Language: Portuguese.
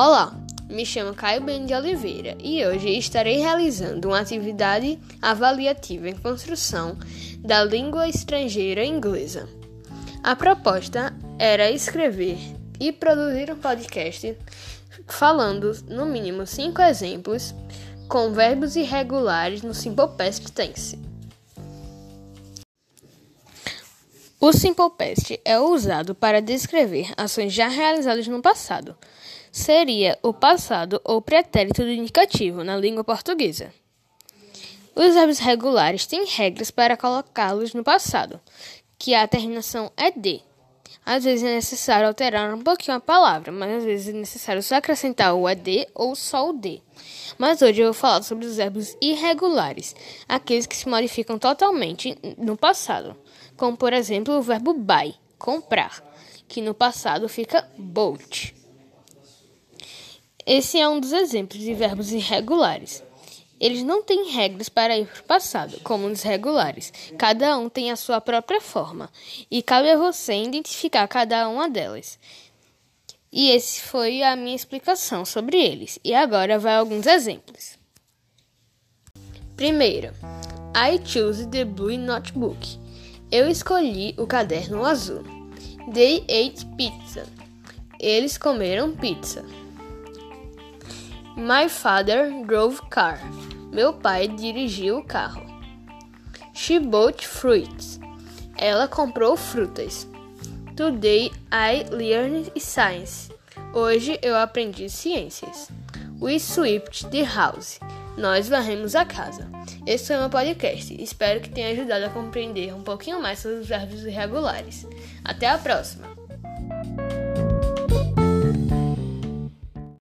Olá, me chamo Caio Ben de Oliveira e hoje estarei realizando uma atividade avaliativa em construção da língua estrangeira inglesa. A proposta era escrever e produzir um podcast falando no mínimo cinco exemplos com verbos irregulares no Simple Past Tense. O Simple Past é usado para descrever ações já realizadas no passado. Seria o passado ou pretérito do indicativo na língua portuguesa. Os verbos regulares têm regras para colocá-los no passado, que a terminação é de. Às vezes é necessário alterar um pouquinho a palavra, mas às vezes é necessário só acrescentar o AD ou só o D. Mas hoje eu vou falar sobre os verbos irregulares, aqueles que se modificam totalmente no passado, como por exemplo o verbo buy, comprar, que no passado fica bought. Esse é um dos exemplos de verbos irregulares. Eles não têm regras para ir para o passado, como os regulares. Cada um tem a sua própria forma, e cabe a você identificar cada uma delas. E esse foi a minha explicação sobre eles. E agora vai alguns exemplos. Primeiro, I choose the blue notebook. Eu escolhi o caderno azul. They ate pizza. Eles comeram pizza. My father drove car. Meu pai dirigiu o carro. She bought fruits. Ela comprou frutas. Today I learned science. Hoje eu aprendi ciências. We swept the house. Nós varremos a casa. Esse foi meu podcast. Espero que tenha ajudado a compreender um pouquinho mais sobre os verbos irregulares. Até a próxima!